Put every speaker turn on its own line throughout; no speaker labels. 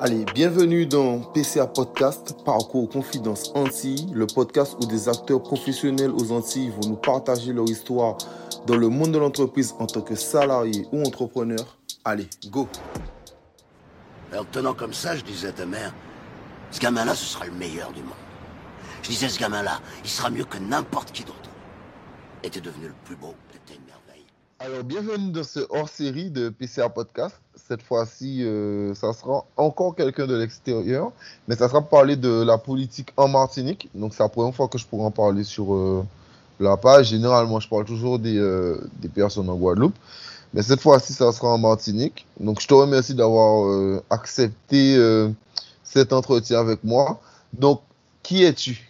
Allez, bienvenue dans PCA Podcast, Parcours Confidence Antilles, le podcast où des acteurs professionnels aux Antilles vont nous partager leur histoire dans le monde de l'entreprise en tant que salarié ou entrepreneur. Allez, go
Alors, tenant comme ça, je disais à ta mère, ce gamin-là, ce sera le meilleur du monde. Je disais, ce gamin-là, il sera mieux que n'importe qui d'autre. Et devenu le plus beau.
Alors, bienvenue dans ce hors-série de PCA Podcast. Cette fois-ci, euh, ça sera encore quelqu'un de l'extérieur, mais ça sera parler de la politique en Martinique. Donc, c'est la première fois que je pourrai en parler sur euh, la page. Généralement, je parle toujours des, euh, des personnes en Guadeloupe. Mais cette fois-ci, ça sera en Martinique. Donc, je te remercie d'avoir euh, accepté euh, cet entretien avec moi. Donc, qui es-tu?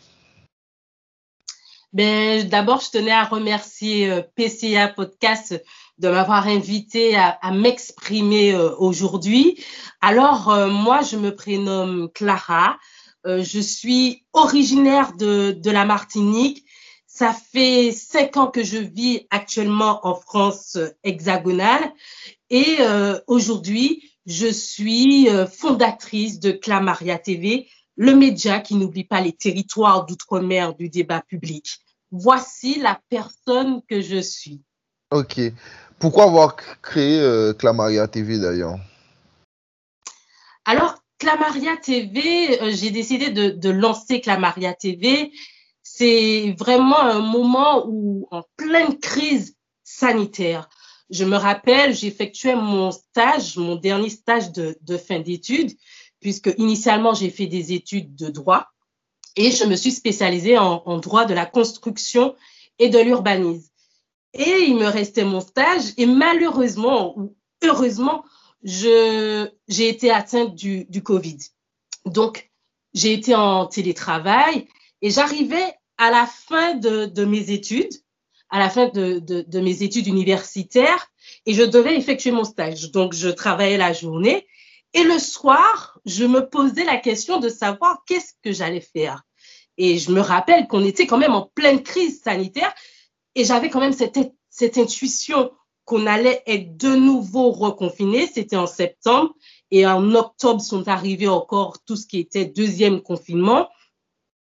Ben, d'abord, je tenais à remercier euh, PCA Podcast de m'avoir invité à, m'exprimer euh, aujourd'hui. Alors, euh, moi, je me prénomme Clara. Je suis originaire de, la Martinique. Ça fait cinq ans que je vis actuellement en France hexagonale. Et aujourd'hui, je suis fondatrice de Clamaria TV, le média qui n'oublie pas les territoires d'outre-mer du débat public. Voici la personne que je suis.
Ok. Pourquoi avoir créé euh, Clamaria TV d'ailleurs?
Alors, Clamaria TV, euh, j'ai décidé de, de lancer Clamaria TV. C'est vraiment un moment où, en pleine crise sanitaire, je me rappelle, j'effectuais mon stage, mon dernier stage de, de fin d'études, puisque initialement j'ai fait des études de droit et je me suis spécialisée en, droit de la construction et de l'urbanisme. Et il me restait mon stage et malheureusement ou heureusement, j'ai été atteinte du, Covid. Donc, j'ai été en télétravail et j'arrivais à la fin de, mes études, à la fin de mes études universitaires et je devais effectuer mon stage. Donc, je travaillais la journée et le soir, je me posais la question de savoir qu'est-ce que j'allais faire. Et je me rappelle qu'on était quand même en pleine crise sanitaire et j'avais quand même cette, cette intuition qu'on allait être de nouveau reconfinés. C'était en septembre et en octobre sont arrivés encore tout ce qui était deuxième confinement.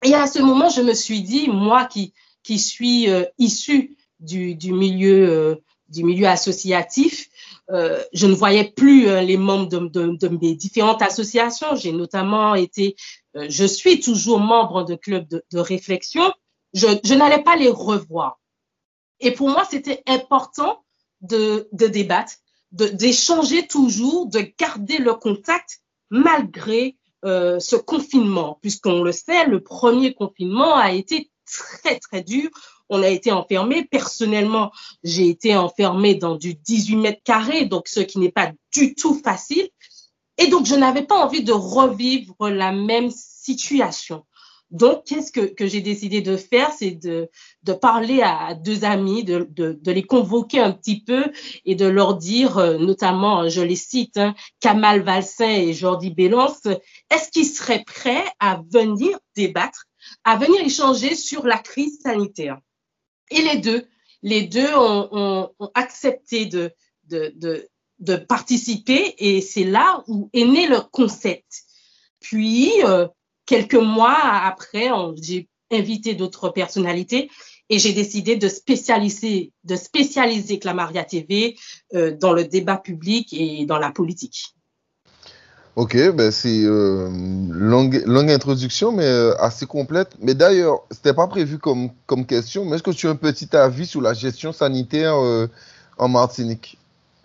Et à ce moment, je me suis dit, moi qui, qui suis euh, issue du, du, milieu, euh, du milieu associatif, euh, je ne voyais plus euh, les membres de, mes différentes associations. J'ai notamment été, euh, je suis toujours membre de clubs de, réflexion. Je, n'allais pas les revoir. Et pour moi, c'était important de, débattre, d'échanger toujours, de garder le contact malgré ce confinement, puisqu'on le sait, le premier confinement a été très, très dur. On a été enfermé. Personnellement, j'ai été enfermé dans du 18 mètres carrés, donc ce qui n'est pas du tout facile. Et donc, je n'avais pas envie de revivre la même situation. Donc, qu'est-ce que, j'ai décidé de faire, c'est de, parler à deux amis, de, les convoquer un petit peu et de leur dire, euh, notamment, je les cite, hein, Kamal Valsin et Jordi Bélance, est-ce qu'ils seraient prêts à venir débattre, à venir échanger sur la crise sanitaire? Et les deux, les deux ont, ont, ont accepté de, de, de, de participer et c'est là où est né le concept. Puis, euh, quelques mois après, j'ai invité d'autres personnalités et j'ai décidé de spécialiser, de spécialiser Clamaria TV euh, dans le débat public et dans la politique.
Ok, ben c'est euh, longue, longue introduction, mais euh, assez complète. Mais d'ailleurs, c'était pas prévu comme, comme question, mais est-ce que tu as un petit avis sur la gestion sanitaire euh, en Martinique?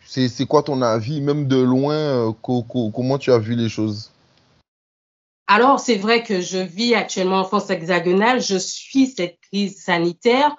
C'est quoi ton avis, même de loin, euh, co co comment tu as vu les choses?
Alors, c'est vrai que je vis actuellement en France hexagonale. Je suis cette crise sanitaire.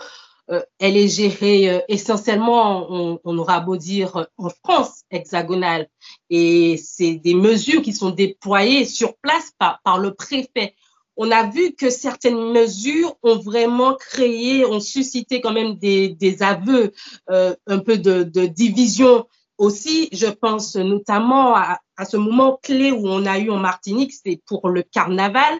Euh, elle est gérée euh, essentiellement, on, on, aura beau dire, en France hexagonale. Et c'est des mesures qui sont déployées sur place par, par le préfet. On a vu que certaines mesures ont vraiment créé, ont suscité quand même des, des aveux, euh, un peu de, de division aussi, je pense notamment à, à, ce moment clé où on a eu en Martinique, c'est pour le carnaval.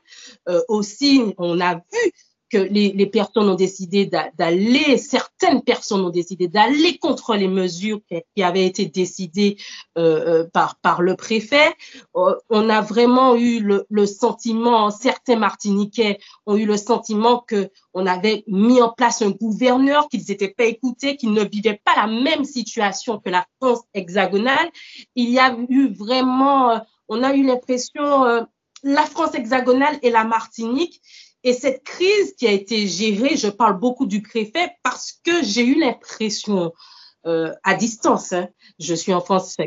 Euh, aussi, on a vu que les, personnes ont décidé d'aller, certaines personnes ont décidé d'aller contre les mesures qui, avaient été décidées euh, euh, par, le préfet. Euh, on a vraiment eu le, sentiment, certains Martiniquais ont eu le sentiment que on avait mis en place un gouverneur, qu'ils n'étaient pas écoutés, qu'ils ne vivaient pas la même situation que la France hexagonale. Il y a eu vraiment, on a eu l'impression, la France hexagonale et la Martinique, et cette crise qui a été gérée, je parle beaucoup du préfet parce que j'ai eu l'impression, euh, à distance, hein, je suis en France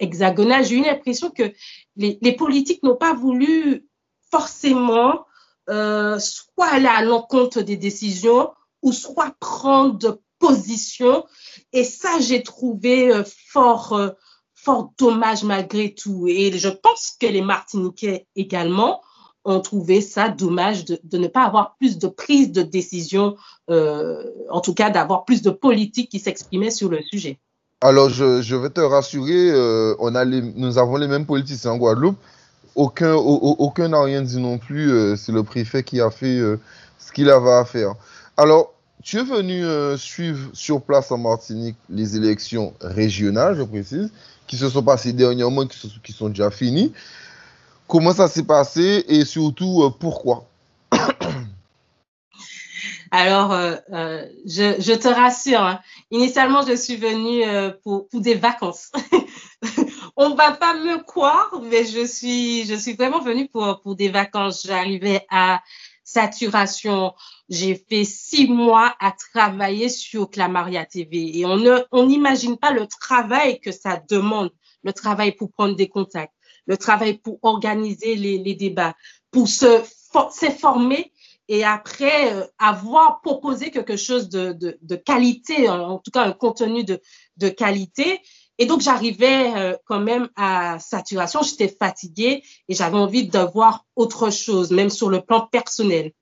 hexagonale, j'ai eu l'impression que les, les politiques n'ont pas voulu forcément euh, soit aller à l'encontre des décisions ou soit prendre position. Et ça, j'ai trouvé euh, fort, euh, fort dommage malgré tout. Et je pense que les Martiniquais également ont trouvé ça dommage de, ne pas avoir plus de prise de décision, euh, en tout cas d'avoir plus de politique qui s'exprimait sur le sujet.
Alors, je, vais te rassurer, euh, on a nous avons les mêmes politiciens en Guadeloupe. Aucun n'a rien dit non plus. Euh, c'est le préfet qui a fait ce qu'il avait à faire. Alors, tu es venu suivre sur place en Martinique les élections régionales, je précise, qui se sont passées dernièrement, qui sont déjà finies. Comment ça s'est passé et surtout euh, pourquoi?
Alors, euh, euh, je, te rassure, hein. initialement, je suis venue pour, des vacances. On va pas me croire, mais je suis, vraiment venue pour, des vacances. J'arrivais à saturation. J'ai fait six mois à travailler sur Clamaria TV et on on n'imagine pas le travail que ça demande, le travail pour prendre des contacts le travail pour organiser les, débats, pour se former et après euh, avoir proposé quelque chose de, qualité, en, tout cas un contenu de, qualité. Et donc, j'arrivais euh, quand même à saturation, j'étais fatiguée et j'avais envie de voir autre chose, même sur le plan personnel.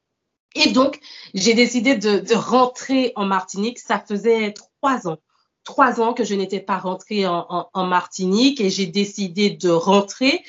Et donc, j'ai décidé de rentrer en Martinique. Ça faisait trois ans trois ans que je n'étais pas rentrée en, Martinique et j'ai décidé de rentrer.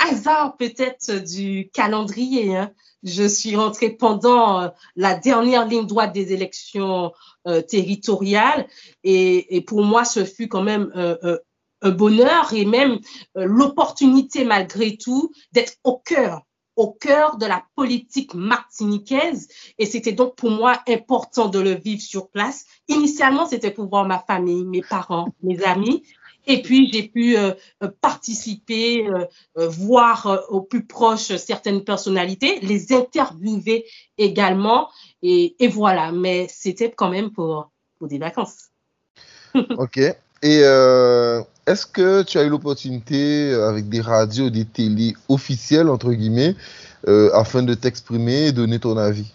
Hasard peut-être du calendrier. Hein. Je suis rentrée pendant euh, la dernière ligne droite des élections euh, territoriales et, pour moi, ce fut quand même euh, un bonheur et même l'opportunité malgré tout d'être au cœur au cœur de la politique martiniquaise et c'était donc pour moi important de le vivre sur place. Initialement, c'était pour voir ma famille, mes parents, mes amis. Et puis, j'ai pu euh, euh, participer, euh, voir au plus proche certaines personnalités, les interviewer également. Et, voilà, mais c'était quand même pour, pour des vacances.
OK. Et est-ce que tu as eu l'opportunité, euh, avec des radios, des télés officielles, entre guillemets, euh, afin de t'exprimer et donner ton avis?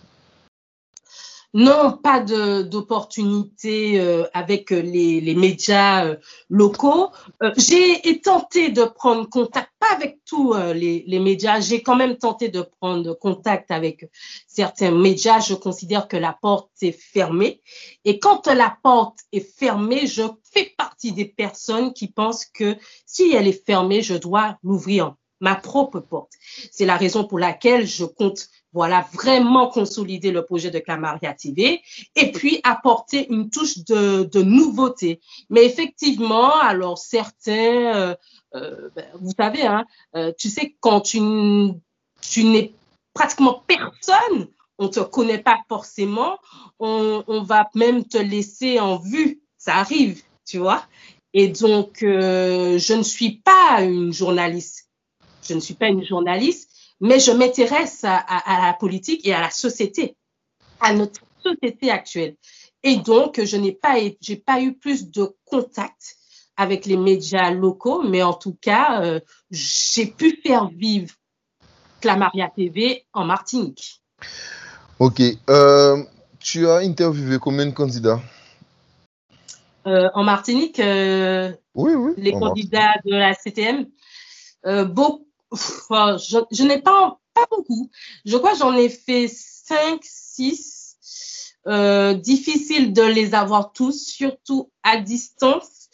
Non, pas d'opportunité euh, avec les, médias euh, locaux. Euh, j'ai tenté de prendre contact, pas avec tous les, les, médias, j'ai quand même tenté de prendre contact avec certains médias. Je considère que la porte est fermée. Et quand la porte est fermée, je fais partie des personnes qui pensent que si elle est fermée, je dois l'ouvrir ma propre porte. C'est la raison pour laquelle je compte voilà, vraiment consolider le projet de Clamaria TV et puis apporter une touche de, de nouveauté. Mais effectivement, alors certains, euh, euh, ben, vous savez, hein, euh, tu sais, quand tu, tu n'es pratiquement personne, on te connaît pas forcément, on, on, va même te laisser en vue. Ça arrive, tu vois. Et donc, je ne suis pas une journaliste. Je ne suis pas une journaliste mais je m'intéresse à, la politique et à la société, à notre société actuelle. Et donc, je n'ai pas, j'ai pas eu plus de contact avec les médias locaux, mais en tout cas, euh, j'ai pu faire vivre Clamaria TV en Martinique.
Ok. Euh, tu as interviewé combien de candidats?
Euh, En Martinique,
oui, oui,
les candidats de la CTM, beaucoup je, n'ai pas, pas beaucoup. Je crois que j'en ai fait 5, 6. Euh, difficile de les avoir tous, surtout à distance.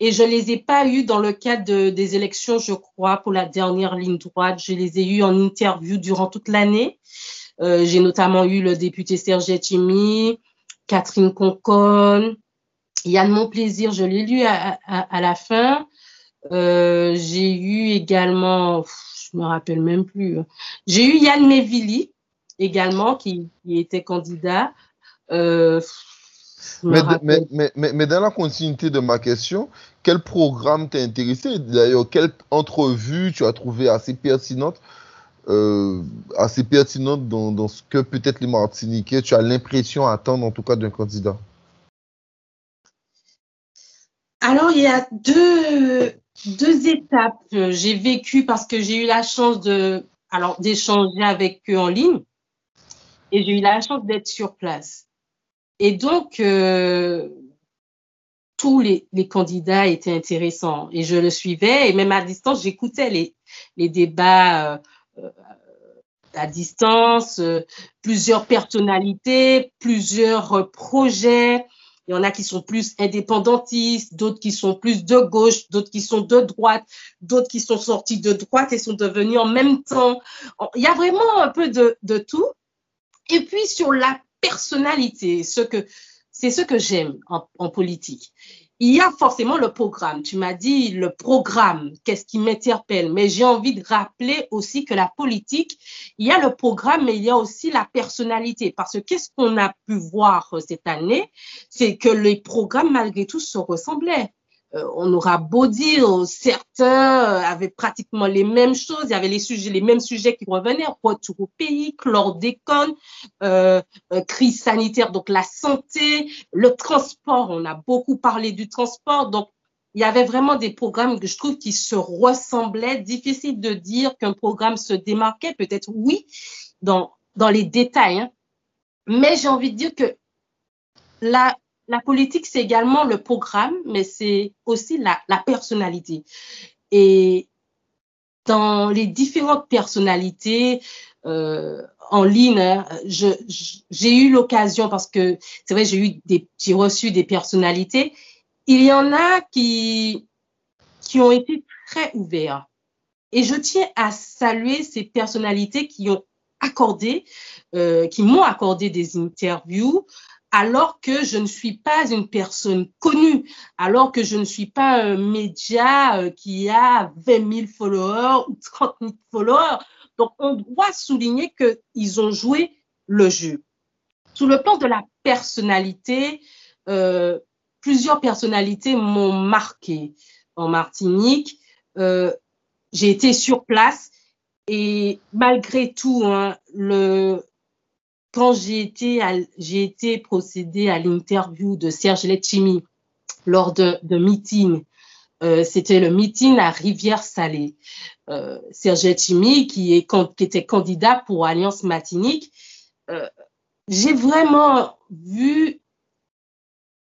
Et je les ai pas eus dans le cadre de, des élections, je crois, pour la dernière ligne droite. Je les ai eus en interview durant toute l'année. J'ai notamment eu le député Serge Etchimi, Catherine Concon, Yann Monplaisir, je l'ai lu à, à, la fin. J'ai eu également, je me rappelle même plus, j'ai eu Yann Mevili également qui, qui était candidat. Euh,
mais, mais, mais, mais, dans la continuité de ma question, quel programme t'a intéressé? D'ailleurs, quelle entrevue tu as trouvé assez pertinente, euh, assez pertinente dans, dans ce que peut-être les Martiniquais, tu as l'impression attendre en tout cas d'un candidat?
Alors, il y a deux, deux étapes. J'ai vécu parce que j'ai eu la chance de, alors, d'échanger avec eux en ligne et j'ai eu la chance d'être sur place. Et donc, euh, tous les, candidats étaient intéressants et je le suivais et même à distance, j'écoutais les, les débats euh, à distance, euh, plusieurs personnalités, plusieurs projets. Il y en a qui sont plus indépendantistes, d'autres qui sont plus de gauche, d'autres qui sont de droite, d'autres qui sont sortis de droite et sont devenus en même temps. Il y a vraiment un peu de, tout. Et puis sur la personnalité, c'est ce que j'aime en, politique. Il y a forcément le programme. Tu m'as dit le programme, qu'est-ce qui m'interpelle. Mais j'ai envie de rappeler aussi que la politique, il y a le programme, mais il y a aussi la personnalité. Parce que qu'est-ce qu'on a pu voir cette année, c'est que les programmes, malgré tout, se ressemblaient. Euh, on aura beau dire, certains euh, avaient pratiquement les mêmes choses, il y avait les sujets, les mêmes sujets qui revenaient, retour au pays, chlordécone, euh, euh, crise sanitaire, donc la santé, le transport, on a beaucoup parlé du transport, donc il y avait vraiment des programmes que je trouve qui se ressemblaient. Difficile de dire qu'un programme se démarquait, peut-être oui, dans, dans les détails, hein. mais j'ai envie de dire que la, la politique, c'est également le programme, mais c'est aussi la, personnalité. Et dans les différentes personnalités euh, en ligne, hein, j'ai eu l'occasion, parce que c'est vrai, j'ai reçu des personnalités. Il y en a qui, qui ont été très ouverts. Et je tiens à saluer ces personnalités qui ont accordé, euh, qui m'ont accordé des interviews alors que je ne suis pas une personne connue, alors que je ne suis pas un média euh, qui a 20 000 followers ou 30 000 followers. Donc, on doit souligner qu'ils ont joué le jeu. Sous le plan de la personnalité, euh, plusieurs personnalités m'ont marqué en Martinique. Euh, j'ai été sur place et malgré tout, hein, le, quand j'ai été, été procédé à l'interview de Serge Letchimi lors de, de meeting, euh, c'était le meeting à Rivière-Salée. Euh, Serge Letchimi, qui, était candidat pour Alliance Matinique, euh, j'ai vraiment vu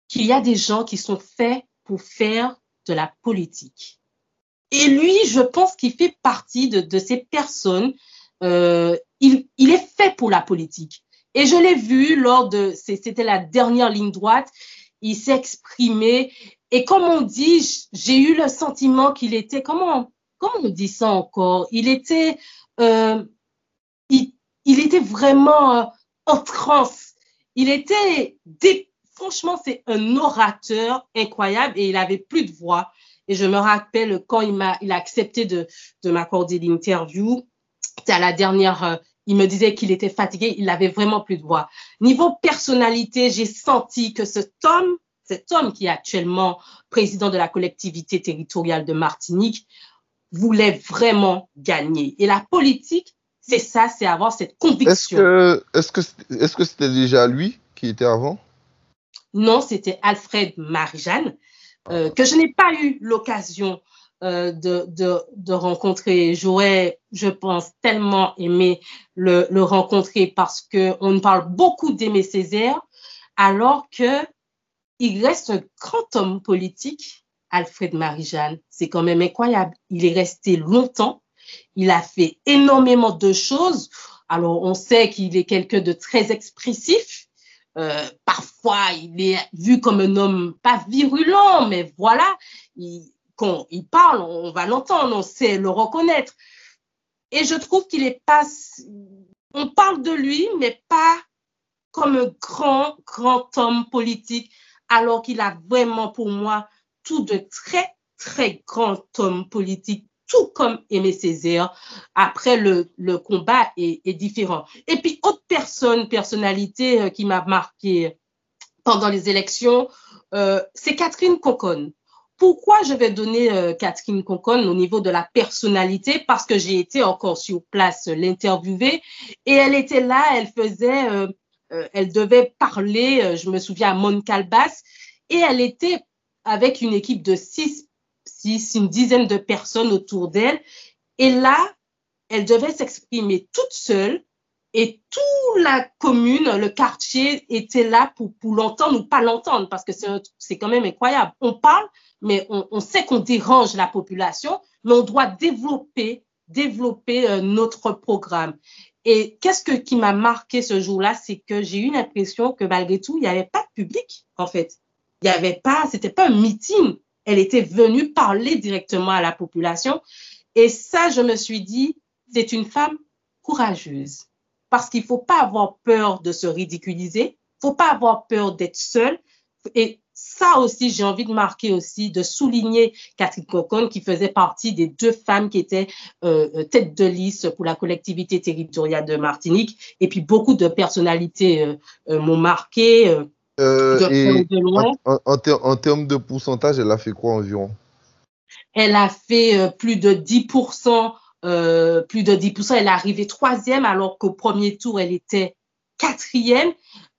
qu'il y a des gens qui sont faits pour faire de la politique. Et lui, je pense qu'il fait partie de, ces personnes. Il, est fait pour la politique. Et je l'ai vu lors de, c'était la dernière ligne droite, il s'est exprimé. Et comme on dit, j'ai eu le sentiment qu'il était, comment, comment on dit ça encore? Il était, euh, il, était vraiment euh, en transe. Il était, franchement, c'est un orateur incroyable et il avait plus de voix. Et je me rappelle quand il m'a, il a accepté de, de m'accorder l'interview. C'était à la dernière euh, il me disait qu'il était fatigué, il avait vraiment plus de voix. Niveau personnalité, j'ai senti que cet homme, cet homme qui est actuellement président de la collectivité territoriale de Martinique, voulait vraiment gagner. Et la politique, c'est ça, c'est avoir cette conviction.
Est-ce que c'était déjà lui qui était avant?
Non, c'était Alfred Marijane, euh, que je n'ai pas eu l'occasion euh, de, de, de, rencontrer. J'aurais, je pense, tellement aimé le, le rencontrer parce que on parle beaucoup d'Aimé Césaire, alors que il reste un grand homme politique, Alfred Marie-Jeanne. C'est quand même incroyable. Il est resté longtemps. Il a fait énormément de choses. Alors, on sait qu'il est quelqu'un de très expressif. Euh, parfois, il est vu comme un homme pas virulent, mais voilà, il, quand il parle, on va l'entendre, on sait le reconnaître. Et je trouve qu'il est pas, on parle de lui, mais pas comme un grand, grand homme politique, alors qu'il a vraiment pour moi tout de très, très grand homme politique, tout comme Aimé Césaire. Après, le, le combat est, différent. Et puis, autre personne, personnalité euh, qui m'a marqué pendant les élections, euh, c'est Catherine Conconne. Pourquoi je vais donner euh, Catherine Conconne au niveau de la personnalité? Parce que j'ai été encore sur place euh, l'interviewer. Et elle était là, elle faisait, euh, euh elle devait parler, je me souviens à Moncalbas, et elle était avec une équipe de six, six, une dizaine de personnes autour d'elle. Et là, elle devait s'exprimer toute seule et toute la commune, le quartier était là pour, pour l'entendre ou pas l'entendre parce que c'est quand même incroyable. On parle, mais on, on sait qu'on dérange la population, mais on doit développer, développer euh, notre programme. Et qu'est-ce que, qui m'a marqué ce jour-là, c'est que j'ai eu l'impression que malgré tout, il n'y avait pas de public, en fait. Il n'y avait pas, c'était pas un meeting. Elle était venue parler directement à la population. Et ça, je me suis dit, c'est une femme courageuse. Parce qu'il faut pas avoir peur de se ridiculiser. faut pas avoir peur d'être seule. Et ça aussi, j'ai envie de marquer aussi, de souligner Catherine Cocon, qui faisait partie des deux femmes qui étaient euh, tête de liste pour la collectivité territoriale de Martinique. Et puis, beaucoup de personnalités euh, euh, m'ont marqué.
Euh, de, de loin. En, en, ter en, termes de pourcentage, elle a fait quoi environ?
Elle a fait plus de 10%. Plus de 10%. Elle est arrivée troisième, alors qu'au premier tour, elle était quatrième.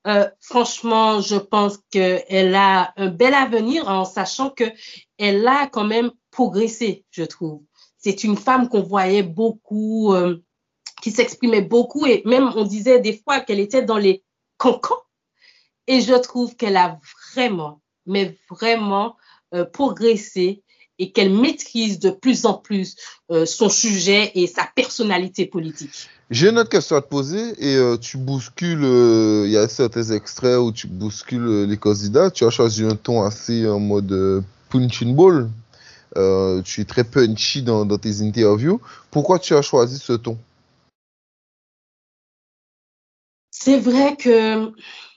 Euh, franchement, je pense qu'elle a un bel avenir en sachant qu'elle a quand même progressé, je trouve. C'est une femme qu'on voyait beaucoup, euh, qui s'exprimait beaucoup et même on disait des fois qu'elle était dans les cancans. Et je trouve qu'elle a vraiment, mais vraiment euh, progressé et qu'elle maîtrise de plus en plus euh, son sujet et sa personnalité politique.
J'ai une autre question à te poser et euh, tu bouscules, euh, il y a certains extraits où tu bouscules les candidats, tu as choisi un ton assez en mode punching ball, tu es très punchy dans, dans, tes interviews. Pourquoi tu as choisi ce ton?
C'est vrai que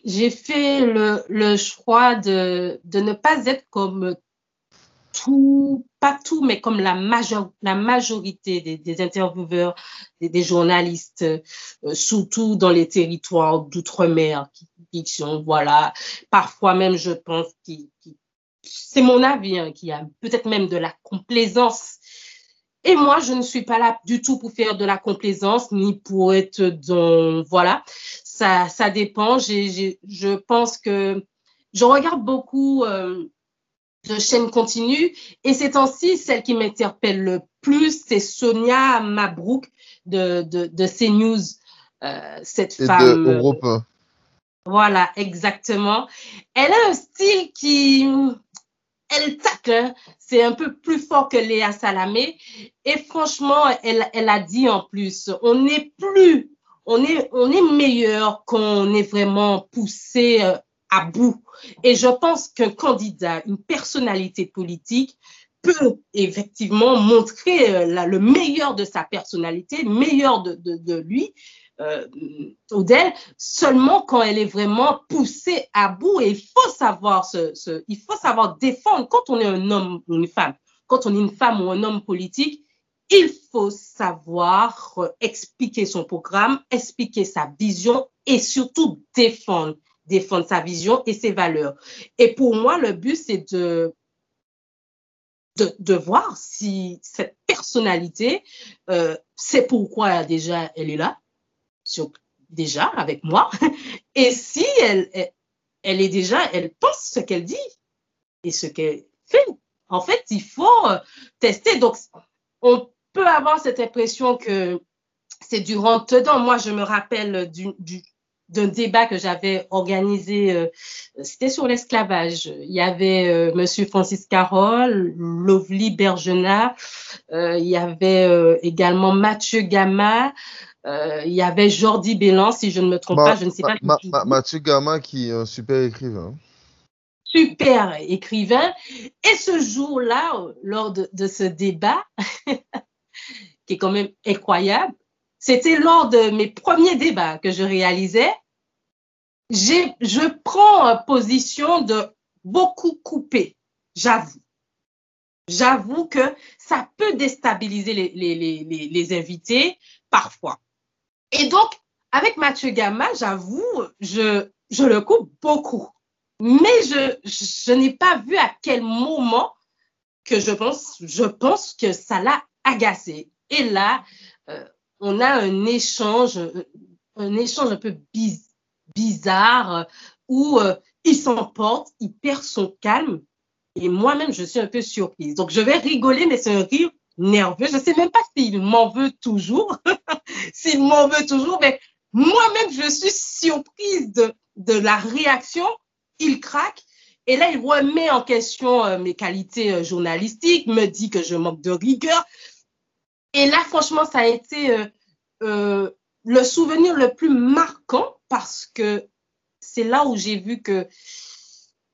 j'ai fait le, le choix de, de ne pas être comme tout, pas tout, mais comme la, major, la majorité des, intervieweurs, des, journalistes, euh, surtout dans les territoires d'outre-mer, qui, qui, sont, voilà, parfois même, je pense, qui, qui c'est mon avis, hein, qui a peut-être même de la complaisance. Et moi, je ne suis pas là du tout pour faire de la complaisance, ni pour être dans, voilà, ça, dépend. Je pense que je regarde beaucoup euh, de chaîne continue. Et c'est ainsi celle qui m'interpelle le plus, c'est Sonia Mabrouk de, de, de CNews, euh, cette
Et
femme.
De Europe 1.
Voilà, exactement. Elle a un style qui, elle tacle, hein. c'est un peu plus fort que Léa Salamé. Et franchement, elle, elle a dit en plus, on n'est plus, on est, on est meilleur quand on est vraiment poussé euh, à bout. Et je pense qu'un candidat, une personnalité politique peut effectivement montrer euh, le meilleur de sa personnalité, le meilleur de, lui euh, ou d'elle, seulement quand elle est vraiment poussée à bout. Et il faut savoir ce, il faut savoir défendre quand on est un homme ou une femme, quand on est une femme ou un homme politique, il faut savoir euh, expliquer son programme, expliquer sa vision et surtout défendre défendre sa vision et ses valeurs. Et pour moi, le but, c'est de, de, voir si cette personnalité, euh, c'est pourquoi déjà elle est là, déjà avec moi, et si elle, elle, est déjà, elle pense ce qu'elle dit et ce qu'elle fait. En fait, il faut euh, tester. Donc, on peut avoir cette impression que c'est du rentre-dedans. Moi, je me rappelle du, du, d'un débat que j'avais organisé, euh, c'était sur l'esclavage. Il y avait euh, Monsieur Francis Carole, Lovely Bergenat, euh, il y avait euh, également Mathieu Gama, il y avait Jordi Bélan, si je ne me trompe
ma,
pas, je ne sais pas.
Ma, ma, Mathieu Gama qui est un super écrivain.
Super écrivain. Et ce jour-là, lors de, de ce débat, qui est quand même incroyable, c'était lors de mes premiers débats que je réalisais. Je prends position de beaucoup couper, j'avoue. J'avoue que ça peut déstabiliser les, invités parfois. Et donc, avec Mathieu Gamma, j'avoue, je, le coupe beaucoup. Mais je, n'ai pas vu à quel moment que je pense, je pense que ça l'a agacé. Et là, euh, on a un échange, un échange un peu bizarre euh, où euh, il s'emporte, il perd son calme. Et moi-même, je suis un peu surprise. Donc, je vais rigoler, mais c'est un rire nerveux. Je ne sais même pas s'il m'en veut toujours, s'il m'en veut toujours, mais moi-même, je suis surprise de, la réaction. Il craque. Et là, il remet en question euh, mes qualités euh, journalistiques, me dit que je manque de rigueur. Et là, franchement, ça a été euh, le souvenir le plus marquant parce que c'est là où j'ai vu que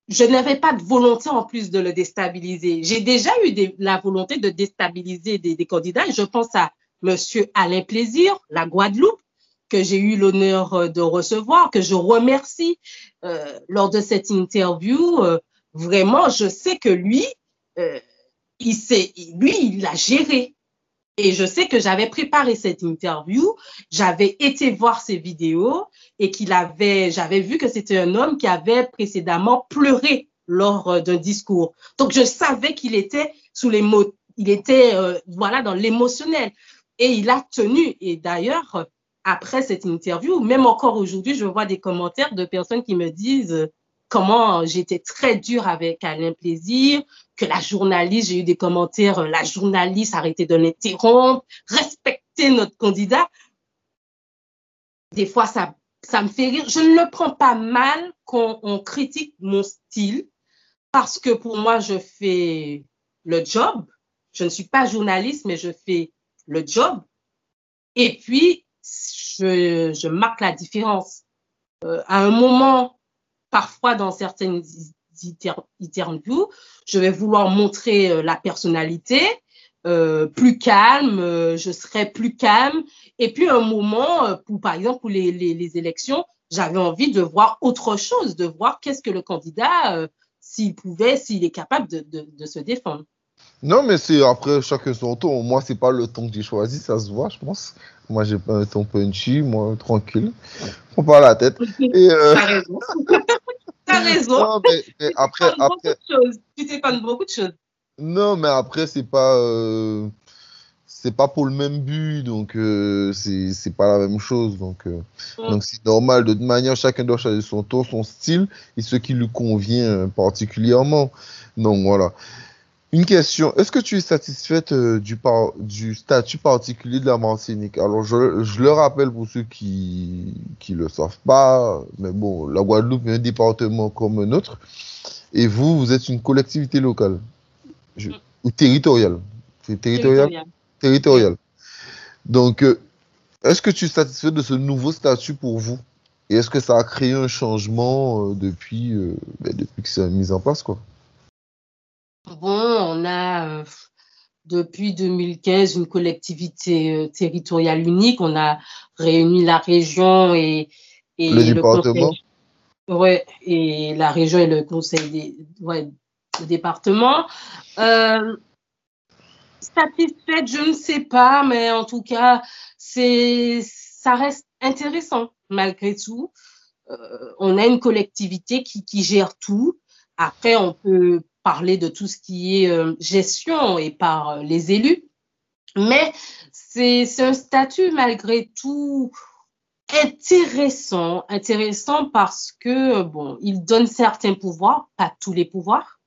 je n'avais pas de volonté en plus de le déstabiliser. J'ai déjà eu la volonté de déstabiliser des, des, candidats. Je pense à Monsieur Alain Plaisir, la Guadeloupe, que j'ai eu l'honneur euh, de recevoir, que je remercie euh, lors de cette interview. Euh, vraiment, je sais que lui, euh, il sait, lui, il a géré. Et je sais que j'avais préparé cette interview, j'avais été voir ses vidéos et qu'il avait, j'avais vu que c'était un homme qui avait précédemment pleuré lors euh, d'un discours. Donc je savais qu'il était sous les mots, il était euh, voilà dans l'émotionnel et il a tenu. Et d'ailleurs après cette interview, même encore aujourd'hui, je vois des commentaires de personnes qui me disent comment j'étais très dure avec Alain Plaisir, que la journaliste, j'ai eu des commentaires, euh, la journaliste arrêtez de l'interrompre, respectez notre candidat. Des fois, ça, ça me fait rire. Je ne le prends pas mal quand on critique mon style, parce que pour moi, je fais le job. Je ne suis pas journaliste, mais je fais le job. Et puis, je, marque la différence. Euh, à un moment, parfois dans certaines interviews, je vais vouloir montrer euh, la personnalité, euh, plus calme, euh, je serai plus calme. Et puis un moment, pour par exemple pour les, les, les élections, j'avais envie de voir autre chose, de voir qu'est-ce que le candidat, euh, s'il pouvait, s'il est capable de, de, de se défendre.
Non, mais c'est après chacun son ton. Moi, c'est pas le ton que j'ai choisi, ça se voit, je pense. Moi, j'ai pas un ton punchy, moi, tranquille. Prends pas la tête.
Et euh... T'as raison.
Non, mais, mais après,
tu
après.
Tu t'épannes beaucoup de choses.
Non, mais après, c'est pas. Euh... C'est pas pour le même but, donc euh, c'est pas la même chose. Donc euh,
Mm.
donc c'est normal. De toute manière, chacun doit choisir son ton, son style et ce qui lui convient euh, particulièrement. Donc voilà. Une question, est-ce que tu es satisfaite euh, du, par- du statut particulier de la Martinique? Alors, je, je le rappelle pour ceux qui qui le savent pas, mais bon, la Guadeloupe est un département comme un autre, et vous, vous êtes une collectivité locale, je- ou territoriale. C'est territorial?
Territorial.
Territorial. Donc, euh, est-ce que tu es satisfait de ce nouveau statut pour vous? Et est-ce que ça a créé un changement euh, depuis, ben, depuis que c'est mis en place, quoi?
Bon, on a euh, depuis 2015 une collectivité euh, territoriale unique. On a réuni la région et, et
Le département?
conseil. Ouais, et la région et le conseil des, ouais, le département. Euh, satisfaite, je ne sais pas, mais en tout cas, c'est, ça reste intéressant malgré tout. Euh, on a une collectivité qui, qui gère tout. Après, on peut parler de tout ce qui est euh, gestion et par euh, les élus, mais c'est, un statut malgré tout intéressant, intéressant parce que bon, il donne certains pouvoirs, pas tous les pouvoirs,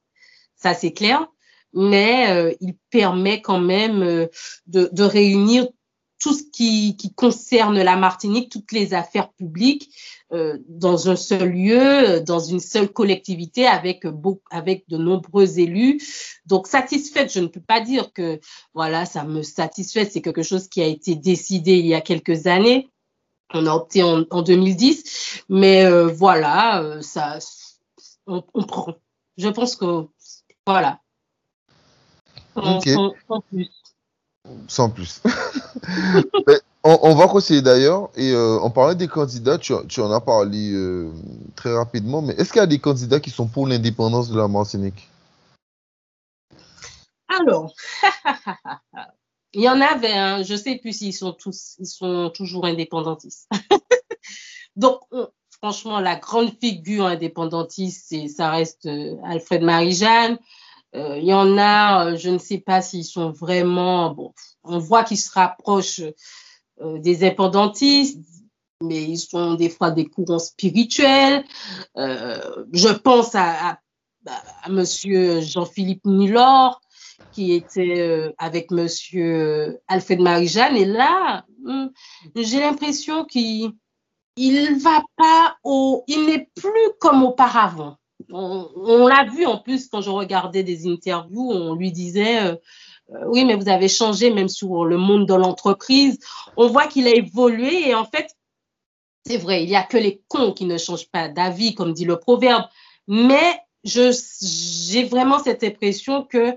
ça c'est clair, mais euh, il permet quand même euh, de réunir tout ce qui, qui concerne la Martinique, toutes les affaires publiques euh, dans un seul lieu, dans une seule collectivité avec beaucoup, avec de nombreux élus. Donc satisfaite, je ne peux pas dire que voilà, ça me satisfait, c'est quelque chose qui a été décidé il y a quelques années. On a opté en, en 2010, mais euh, voilà, euh, ça, on, on prend. Je pense que voilà. Plus.
Sans plus. On, va continuer d'ailleurs. Et euh, on parlait des candidats, tu, en as parlé euh, très rapidement, mais est-ce qu'il y a des candidats qui sont pour l'indépendance de la Martinique?
Alors, il y en avait, je ne sais plus s'ils sont tous, ils sont toujours indépendantistes. Donc, franchement, la grande figure indépendantiste, ça reste euh, Alfred Marie-Jeanne. Il y en a, je ne sais pas s'ils sont vraiment, bon, on voit qu'ils se rapprochent euh, des indépendantistes, mais ils sont des fois des courants spirituels. Euh, je pense à, à, Monsieur Jean-Philippe Nulor, qui était euh, avec Monsieur Alfred Marie-Jeanne, et là, hmm, j'ai l'impression qu'il il va pas au, il n'est plus comme auparavant. On, l'a vu en plus quand je regardais des interviews, on lui disait euh, oui, mais vous avez changé même sur le monde de l'entreprise. On voit qu'il a évolué et en fait, c'est vrai, il n'y a que les cons qui ne changent pas d'avis, comme dit le proverbe. Mais j'ai vraiment cette impression que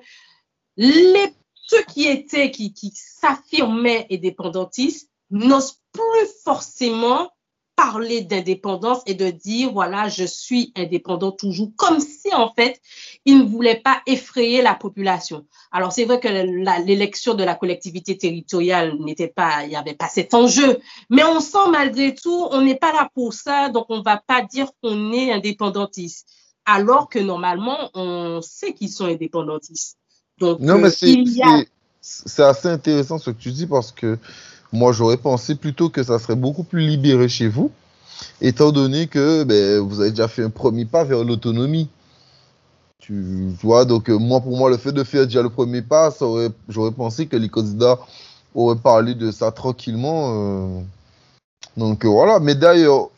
les, ceux qui étaient, qui, qui s'affirmaient indépendantistes, n'osent plus forcément parler d'indépendance et de dire, voilà, je suis indépendant toujours, comme si, en fait, il ne voulait pas effrayer la population. Alors, c'est vrai que l'élection de la collectivité territoriale n'était pas, il n'y avait pas cet enjeu, mais on sent malgré tout, on n'est pas là pour ça, donc on ne va pas dire qu'on est indépendantiste, alors que normalement, on sait qu'ils sont indépendantistes.
Donc, non, mais euh, c'est assez intéressant ce que tu dis parce que moi, j'aurais pensé plutôt que ça serait beaucoup plus libéré chez vous, étant donné que ben, vous avez déjà fait un premier pas vers l'autonomie. Tu vois, donc euh, moi, pour moi, le fait de faire déjà le premier pas, j'aurais pensé que les candidats auraient parlé de ça tranquillement. Euh. Donc euh, voilà, mais d'ailleurs,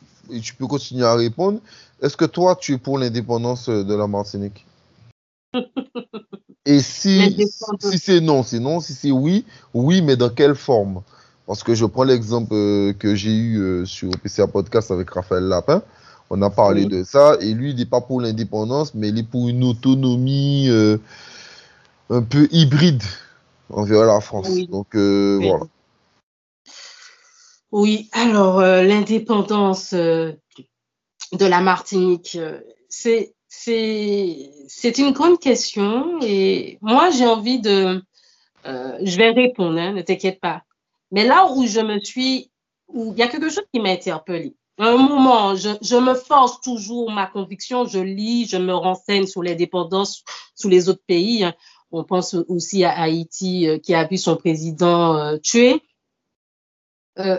tu peux continuer à répondre. Est-ce que toi, tu es pour l'indépendance de la Martinique? Et si, si c'est non, c'est non. Si c'est oui, oui, mais dans quelle forme? Parce que je prends l'exemple euh, que j'ai eu euh, sur PCA Podcast avec Raphaël Lapin. On a parlé de ça. Et lui, il n'est pas pour l'indépendance, mais il est pour une autonomie euh, un peu hybride envers la France. Donc, voilà.
Oui, alors l'indépendance de la Martinique, c'est c'est une grande question et moi j'ai envie de je vais répondre, hein, ne t'inquiète pas. Mais là où je me suis, où il y a quelque chose qui m'a interpellée. un moment, je, je, me force toujours ma conviction, je lis, je me renseigne sur les dépendances sous les autres pays. On pense aussi à Haïti euh, qui a vu son président euh, tué. Euh,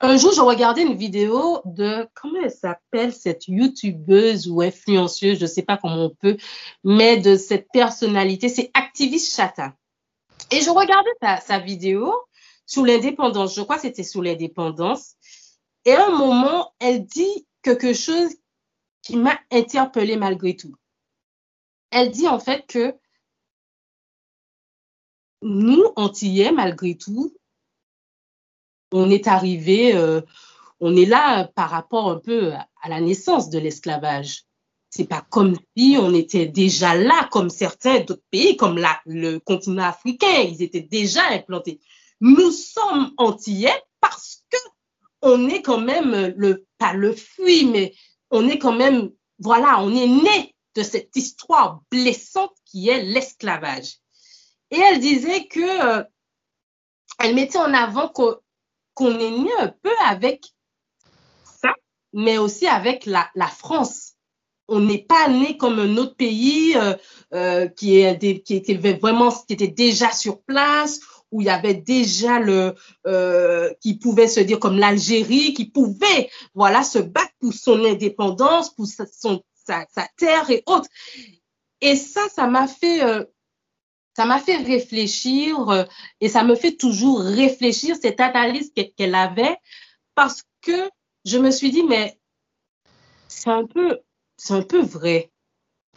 un jour, je regardais une vidéo de, comment elle s'appelle, cette youtubeuse ou influenceuse, je ne sais pas comment on peut, mais de cette personnalité, c'est Activiste Chata. Et je regardais sa, vidéo sur l'indépendance. Je crois que c'était sur l'indépendance. Et à un moment, elle dit quelque chose qui m'a interpellée malgré tout. Elle dit en fait que nous, Antillais, malgré tout, on est arrivé, euh, on est là par rapport un peu à la naissance de l'esclavage. C'est pas comme si on était déjà là, comme certains d'autres pays, comme le continent africain, ils étaient déjà implantés nous sommes antillais parce que on est quand même le, pas le fruit, mais on est quand même, voilà, on est né de cette histoire blessante qui est l'esclavage. Et elle disait que, euh, elle mettait en avant qu'on est né un peu avec ça, mais aussi avec la, France. On n'est pas né comme un autre pays euh, euh, qui, était vraiment, qui était déjà sur place, où il y avait déjà le euh, qui pouvait se dire comme l'Algérie, qui pouvait voilà se battre pour son indépendance, pour sa, son, sa, terre et autres. Et ça, ça m'a fait ça m'a fait réfléchir euh, et ça me fait toujours réfléchir cette analyse qu'elle avait parce que je me suis dit mais c'est un peu c'est un peu vrai.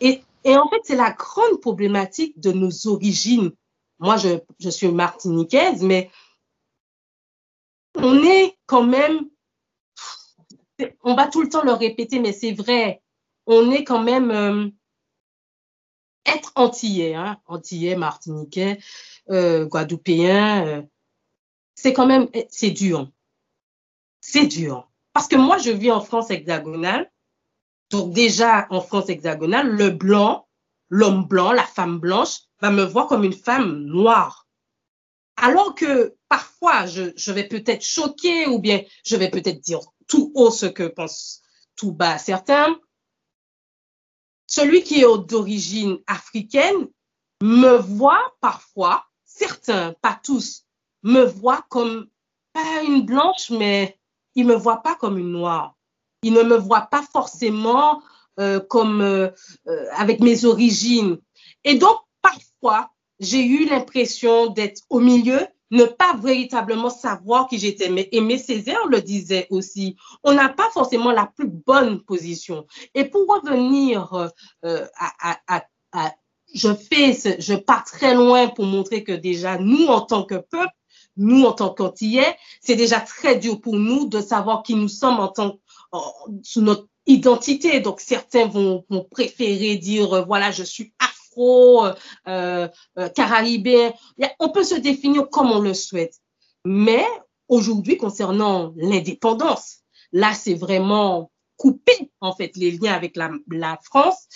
Et, et en fait, c'est la grande problématique de nos origines moi, je, je suis martiniquaise, mais on est quand même, on va tout le temps le répéter, mais c'est vrai, on est quand même euh, être antillais, hein, antillais, martiniquais, euh, guadeloupéen, euh, c'est quand même, c'est dur. C'est dur. Parce que moi, je vis en France hexagonale. Donc déjà, en France hexagonale, le blanc, l'homme blanc, la femme blanche, va me voir comme une femme noire. Alors que parfois, je, vais peut-être choquer ou bien je vais peut-être dire tout haut ce que pensent tout bas certains. Celui qui est d'origine africaine me voit parfois, certains, pas tous, me voit comme pas une blanche, mais il me voit pas comme une noire. Il ne me voit pas forcément euh, comme euh, euh, avec mes origines. Et donc, parfois, j'ai eu l'impression d'être au milieu, ne pas véritablement savoir qui j'étais. Mais Aimé Césaire le disait aussi, on n'a pas forcément la plus bonne position. Et pour revenir à, je fais, je pars très loin pour montrer que déjà nous, en tant que peuple, nous, en tant qu'Antillais, c'est déjà très dur pour nous de savoir qui nous sommes en tant sous notre identité. Donc, certains vont, vont préférer dire, euh, voilà, je suis afro, euh, euh. On peut se définir comme on le souhaite. Mais aujourd'hui, concernant l'indépendance, là, c'est vraiment coupé, en fait, les liens avec la, France.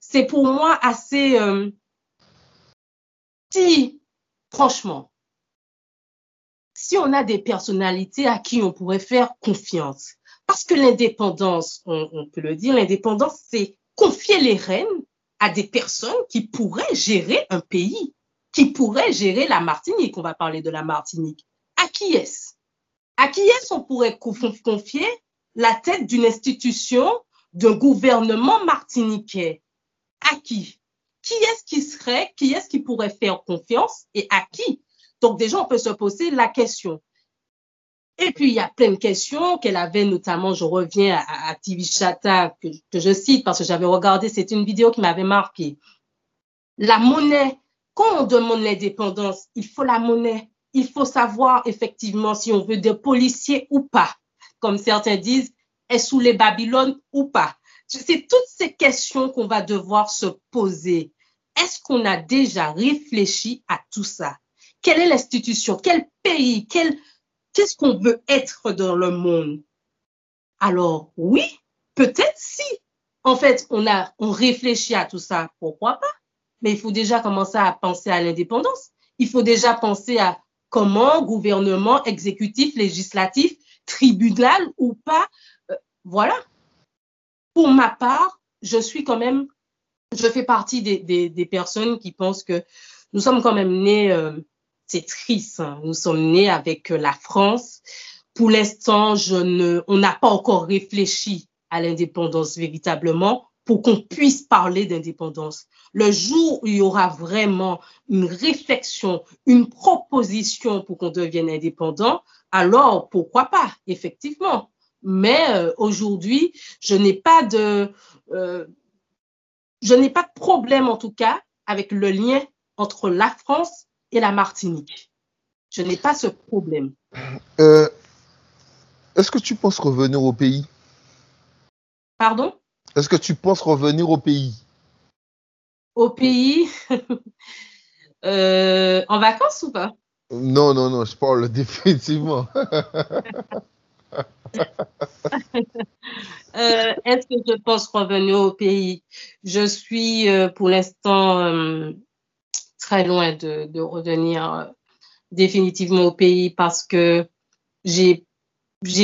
C'est pour moi assez... Euh, si, franchement, si on a des personnalités à qui on pourrait faire confiance. Parce que l'indépendance, on, peut le dire, l'indépendance, c'est confier les rênes à des personnes qui pourraient gérer un pays, qui pourraient gérer la Martinique. On va parler de la Martinique. À qui est-ce? À qui est-ce on pourrait confier la tête d'une institution, d'un gouvernement martiniquais? À qui? Qui est-ce qui serait, qui est-ce qui pourrait faire confiance et à qui? Donc déjà, on peut se poser la question. Et puis, il y a plein de questions qu'elle avait, notamment, je reviens à, TV Chata, que, je cite parce que j'avais regardé, c'est une vidéo qui m'avait marqué. La monnaie, quand on demande l'indépendance, il faut la monnaie. Il faut savoir effectivement si on veut des policiers ou pas. Comme certains disent, est-ce sous les Babylones ou pas? C'est toutes ces questions qu'on va devoir se poser. Est-ce qu'on a déjà réfléchi à tout ça? Quelle est l'institution? Quel pays? Qu'est-ce qu'on veut être dans le monde? Alors, oui, peut-être si. En fait, on, a, on réfléchit à tout ça, pourquoi pas? Mais il faut déjà commencer à penser à l'indépendance. Il faut déjà penser à comment gouvernement, exécutif, législatif, tribunal ou pas. Euh, voilà. Pour ma part, je suis quand même, je fais partie des, personnes qui pensent que nous sommes quand même nés euh, c'est triste. Hein. Nous sommes nés avec euh, la France. Pour l'instant, ne, on n'a pas encore réfléchi à l'indépendance véritablement pour qu'on puisse parler d'indépendance. Le jour où il y aura vraiment une réflexion, une proposition pour qu'on devienne indépendant, alors pourquoi pas, effectivement. Mais euh, aujourd'hui, je n'ai pas de, euh, je n'ai pas de problème en tout cas avec le lien entre la France et la Martinique. Je n'ai pas ce problème.
Euh, est-ce que tu penses revenir au pays?
Pardon?
Est-ce que tu penses revenir au pays?
Au pays? Euh, En vacances ou pas?
Non, non, non, je parle définitivement.
Euh, est-ce que je pense revenir au pays? Je suis pour l'instant très loin de, revenir euh, définitivement au pays parce que j'ai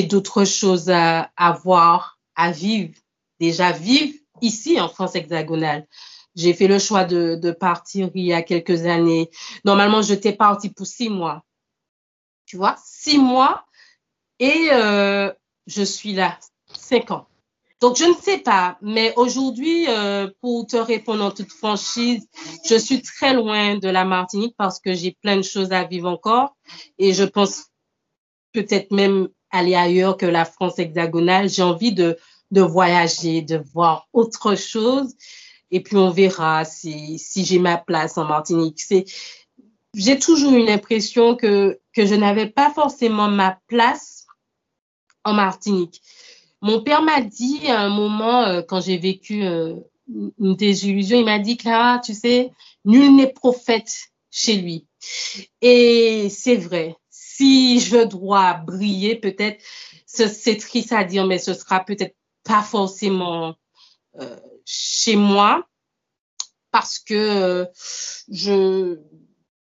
d'autres choses à, voir, à vivre, déjà vivre ici en France hexagonale. J'ai fait le choix de, de, partir il y a quelques années. Normalement, j'étais partie pour six mois. Tu vois, six mois et euh, je suis là, cinq ans. Donc, je ne sais pas, mais aujourd'hui, euh, pour te répondre en toute franchise, je suis très loin de la Martinique parce que j'ai plein de choses à vivre encore et je pense peut-être même aller ailleurs que la France hexagonale. J'ai envie de, de voyager, de voir autre chose et puis on verra si, si j'ai ma place en Martinique. J'ai toujours eu l'impression que, que je n'avais pas forcément ma place en Martinique. Mon père m'a dit à un moment, euh, quand j'ai vécu euh, une désillusion, il m'a dit, Clara, tu sais, nul n'est prophète chez lui. Et c'est vrai, si je dois briller, peut-être, c'est triste à dire, mais ce sera peut-être pas forcément euh, chez moi parce que je,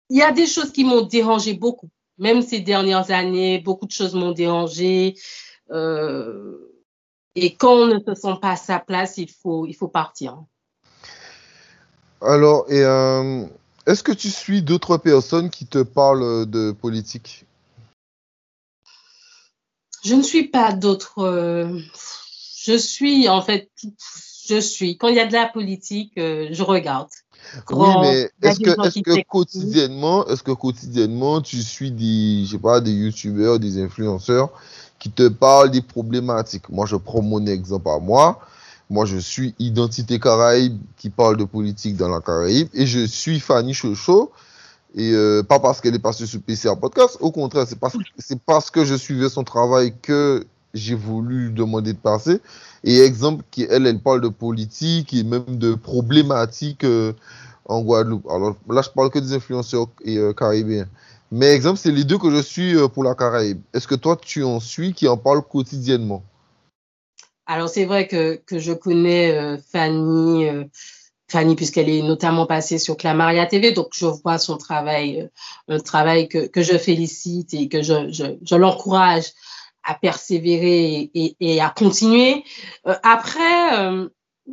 il y a des choses qui m'ont dérangé beaucoup. Même ces dernières années, beaucoup de choses m'ont dérangé. Et quand on ne se sent pas à sa place, il faut, il faut partir.
Alors, et euh, est-ce que tu suis d'autres personnes qui te parlent de politique?
Je ne suis pas d'autres. Euh, je suis, en fait, je suis. Quand il y a de la politique, euh, je regarde.
oui, mais est-ce que, quotidiennement, est-ce que quotidiennement, tu suis des, je sais pas, des youtubeurs, des influenceurs qui te parlent des problématiques Moi, je prends mon exemple à moi. Moi, je suis Identité Caraïbe qui parle de politique dans la Caraïbe et je suis Fanny Chocho. Et euh, pas parce qu'elle est passée sur PCR Podcast, au contraire, c'est parce, parce que je suivais son travail que j'ai voulu demander de passer. Et exemple, qui, elle, elle parle de politique et même de problématiques euh, en Guadeloupe. Alors là, je parle que des influenceurs et, euh, caribéens. Mais exemple, c'est les deux que je suis euh, pour la Caraïbe. Est-ce que toi, tu en suis qui en parle quotidiennement?
Alors, c'est vrai que, que, je connais Fanny, Fanny puisqu'elle est notamment passée sur Clamaria TV, donc je vois son travail, un travail que, que je félicite et que je, je, l'encourage à persévérer et, à continuer. Euh, après, euh,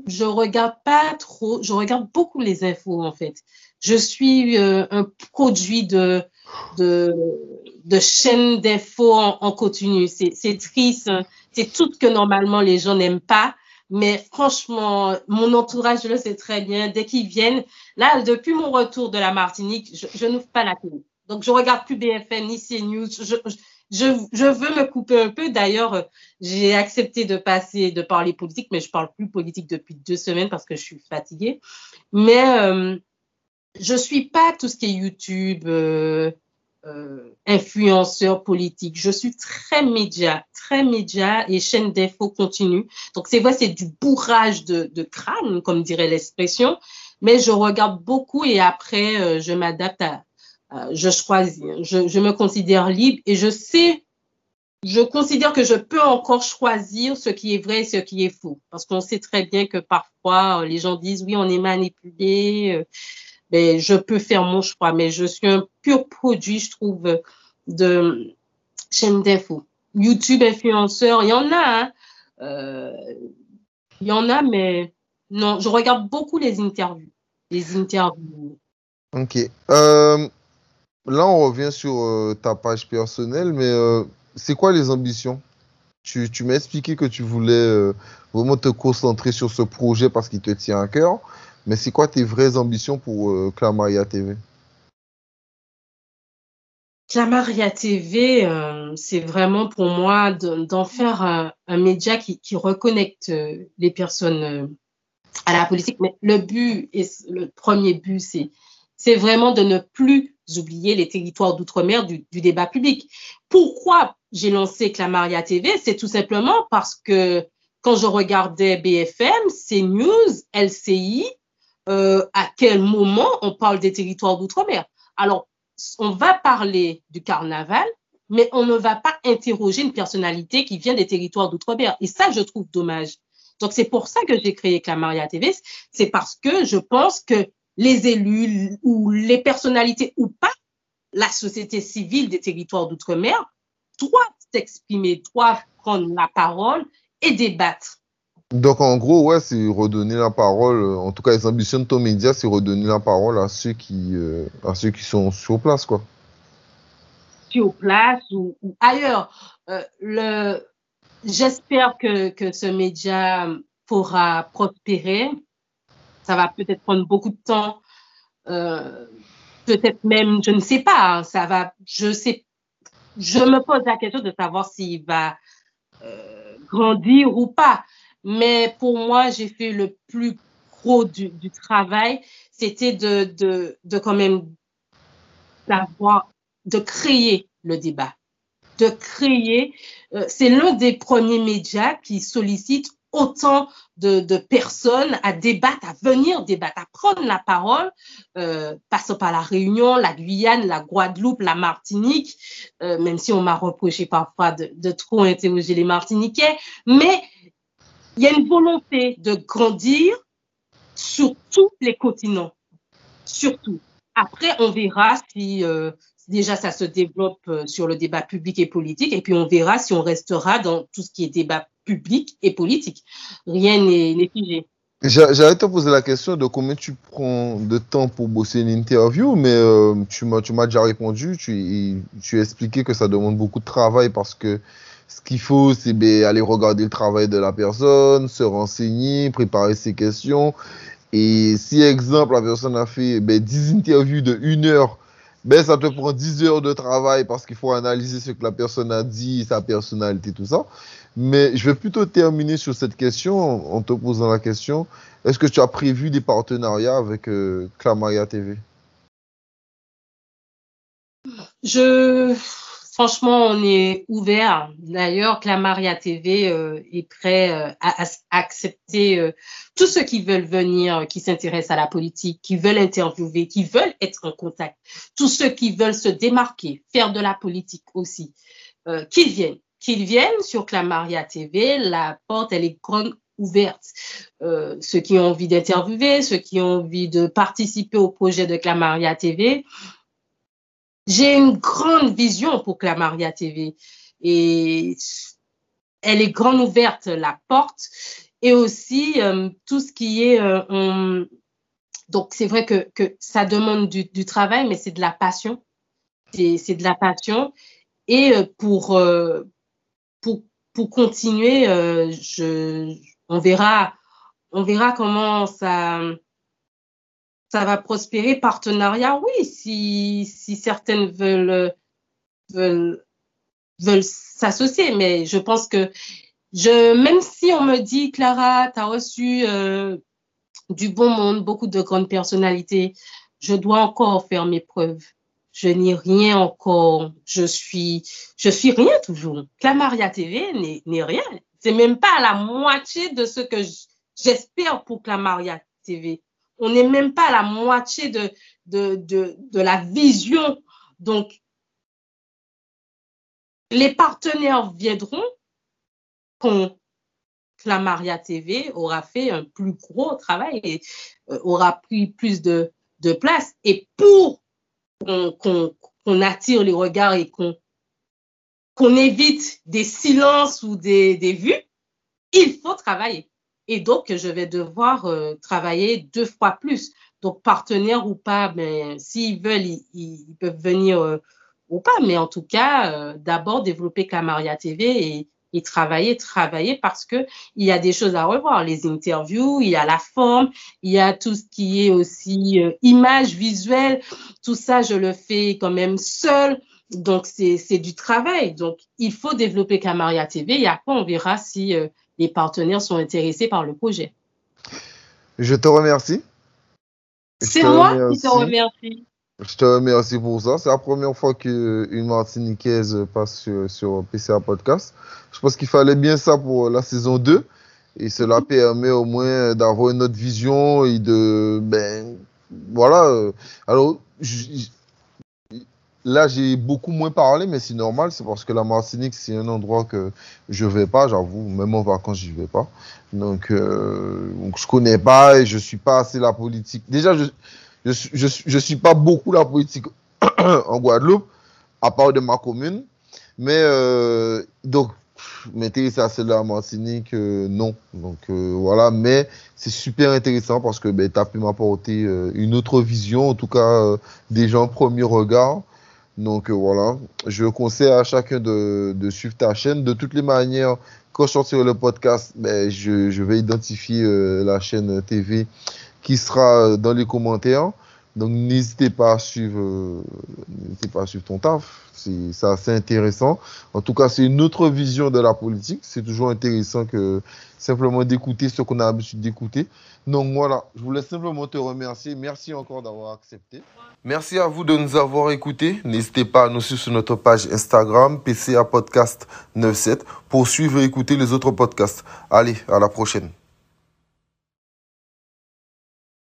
je regarde pas trop, je regarde beaucoup les infos en fait. Je suis euh, un produit de de, de chaînes d'infos en, continu. C'est triste, c'est tout que normalement les gens n'aiment pas. Mais franchement, mon entourage le sait très bien. Dès qu'ils viennent, là, depuis mon retour de la Martinique, je, je n'ouvre pas la télé. Donc, je regarde plus BFM ni CNews. Je, je, je, je, veux me couper un peu. D'ailleurs, j'ai accepté de passer, de parler politique, mais je parle plus politique depuis deux semaines parce que je suis fatiguée. Mais euh, je suis pas tout ce qui est YouTube, euh, euh, influenceur politique. Je suis très média, très média et chaîne d'infos continue. Donc c'est vrai, c'est du bourrage de, crâne, comme dirait l'expression. Mais je regarde beaucoup et après, euh, je m'adapte à, je choisis, je, je, me considère libre et je sais, je considère que je peux encore choisir ce qui est vrai et ce qui est faux. Parce qu'on sait très bien que parfois, les gens disent, oui, on est manipulé, mais je peux faire mon choix, mais je suis un pur produit, je trouve, de chaîne d'info. YouTube influenceur, il y en a, hein. euh, il y en a, mais non, je regarde beaucoup les interviews. Les interviews.
Ok. Euh, là, on revient sur euh, ta page personnelle, mais c'est quoi les ambitions? Tu, tu m'as expliqué que tu voulais vraiment te concentrer sur ce projet parce qu'il te tient à cœur, mais c'est quoi tes vraies ambitions pour Clamaria TV
Clamaria TV, c'est vraiment pour moi d'en faire un, un média qui, reconnecte les personnes à la politique. Mais le but, et le premier but, c'est c'est vraiment de ne plus oublier les territoires d'outre-mer du, du, débat public. Pourquoi j'ai lancé Clamaria TV C'est tout simplement parce que quand je regardais BFM, CNews, LCI, euh, à quel moment on parle des territoires d'outre-mer? Alors, on va parler du carnaval, mais on ne va pas interroger une personnalité qui vient des territoires d'outre-mer. Et ça, je trouve dommage. Donc, c'est pour ça que j'ai créé Clamaria TV. C'est parce que je pense que les élus ou les personnalités ou pas, la société civile des territoires d'outre-mer doit s'exprimer, doit prendre la parole et débattre.
Donc en gros, ouais, c'est redonner la parole, en tout cas les ambitions de ton média, c'est redonner la parole à ceux qui, euh, à ceux qui sont sur place, quoi.
Sur place ou, ailleurs. Euh, le, j'espère que, que ce média pourra prospérer ça va peut-être prendre beaucoup de temps, euh, peut-être même, je ne sais pas, hein, ça va, je sais, je me pose la question de savoir s'il va euh, grandir ou pas. Mais pour moi, j'ai fait le plus gros du, travail, c'était de, de, de quand même d'avoir, de créer le débat, de créer. Euh, c'est l'un des premiers médias qui sollicite autant de, personnes à débattre, à venir débattre, à prendre la parole, euh, passant par la Réunion, la Guyane, la Guadeloupe, la Martinique, euh, même si on m'a reproché parfois de, de, trop interroger les Martiniquais, mais il y a une volonté de grandir sur tous les continents, surtout. Après, on verra si euh, déjà ça se développe euh, sur le débat public et politique, et puis on verra si on restera dans tout ce qui est débat public et politique. Rien n'est figé.
J'allais te poser la question de combien tu prends de temps pour bosser une interview, mais euh, tu m'as déjà répondu. Tu, tu as expliqué que ça demande beaucoup de travail parce que ce qu'il faut, c'est ben, aller regarder le travail de la personne, se renseigner, préparer ses questions. Et si, exemple, la personne a fait ben, 10 interviews de 1 heure, ben, ça te prend 10 heures de travail parce qu'il faut analyser ce que la personne a dit, sa personnalité, tout ça. Mais je vais plutôt terminer sur cette question en te posant la question, est-ce que tu as prévu des partenariats avec euh, Clamaria TV
Je franchement, on est ouvert. D'ailleurs, Clamaria TV euh, est prêt euh, à, accepter euh, tous ceux qui veulent venir, qui s'intéressent à la politique, qui veulent interviewer, qui veulent être en contact. Tous ceux qui veulent se démarquer, faire de la politique aussi, qu'ils viennent. Qu'ils viennent sur Clamaria TV. La porte, elle est grande ouverte. ceux qui ont envie d'interviewer, ceux qui ont envie de participer au projet de Clamaria TV, j'ai une grande vision pour Clamaria TV et elle est grande ouverte, la porte, et aussi euh, tout ce qui est... Euh, donc, c'est vrai que, que, ça demande du, du travail, mais c'est de la passion. C'est de la passion. Et euh, pour, pour, pour continuer, je, on, verra, on verra comment ça ça va prospérer. Partenariat, oui, si, si certaines veulent, veulent, s'associer, mais je pense que je, même si on me dit, Clara, tu as reçu euh, du bon monde, beaucoup de grandes personnalités, je dois encore faire mes preuves. Je n'ai rien encore. Je suis, je suis rien toujours. Clamaria TV n'est rien. C'est même pas la moitié de ce que j'espère pour Clamaria TV on n'est même pas à la moitié de, de, de, la vision. Donc, les partenaires viendront quand Clamaria TV aura fait un plus gros travail et euh, aura pris plus de, de place. Et pour qu'on attire les regards et qu'on qu'on évite des silences ou des, des vues, il faut travailler. Et donc, je vais devoir euh, travailler deux fois plus. Donc, partenaire ou pas, mais ben, s'ils veulent, ils, peuvent venir euh, ou pas. Mais en tout cas, euh, d'abord développer Clamaria TV et, et, travailler, travailler parce que il y a des choses à revoir. Les interviews, il y a la forme, il y a tout ce qui est aussi image visuelle. Tout ça, je le fais quand même seul. Donc, c'est du travail. Donc, il faut développer Camaria TV et après, on verra si les partenaires sont intéressés par le projet.
Je te remercie.
C'est moi qui te remercie.
Je te remercie pour ça. C'est la première fois qu'une Martiniquaise passe sur, PCA Podcast. Je pense qu'il fallait bien ça pour la saison 2. Et cela mhm. permet au moins d'avoir une autre vision et de. Ben, voilà. Alors, Là, j'ai beaucoup moins parlé, mais c'est normal. C'est parce que la Martinique, c'est un endroit que je vais pas, j'avoue. Même en vacances, j'y vais pas. Donc, euh, donc, je connais pas et je suis pas assez la politique. Déjà, je, je, je, je suis pas beaucoup la politique en Guadeloupe, à part de ma commune. Mais, euh, donc, à celle de la Martinique, euh, non. Donc, euh, voilà. Mais c'est super intéressant parce que ben, tu as pu m'apporter euh, une autre vision, en tout cas, des gens premier regard. Donc euh, voilà, je conseille à chacun de, suivre ta chaîne. De toutes les manières, quand je sortirai le podcast, ben, je, vais identifier euh, la chaîne TV qui sera dans les commentaires. Donc n'hésitez pas à suivre, euh, n'hésitez pas à suivre ton taf. C'est assez intéressant. En tout cas, c'est une autre vision de la politique. C'est toujours intéressant que simplement d'écouter ce qu'on a l'habitude d'écouter. Donc voilà, je voulais simplement te remercier. Merci encore d'avoir accepté. Merci à vous de nous avoir écoutés. N'hésitez pas à nous suivre sur notre page Instagram, PCA Podcast 97, pour suivre et écouter les autres podcasts. Allez, à la prochaine.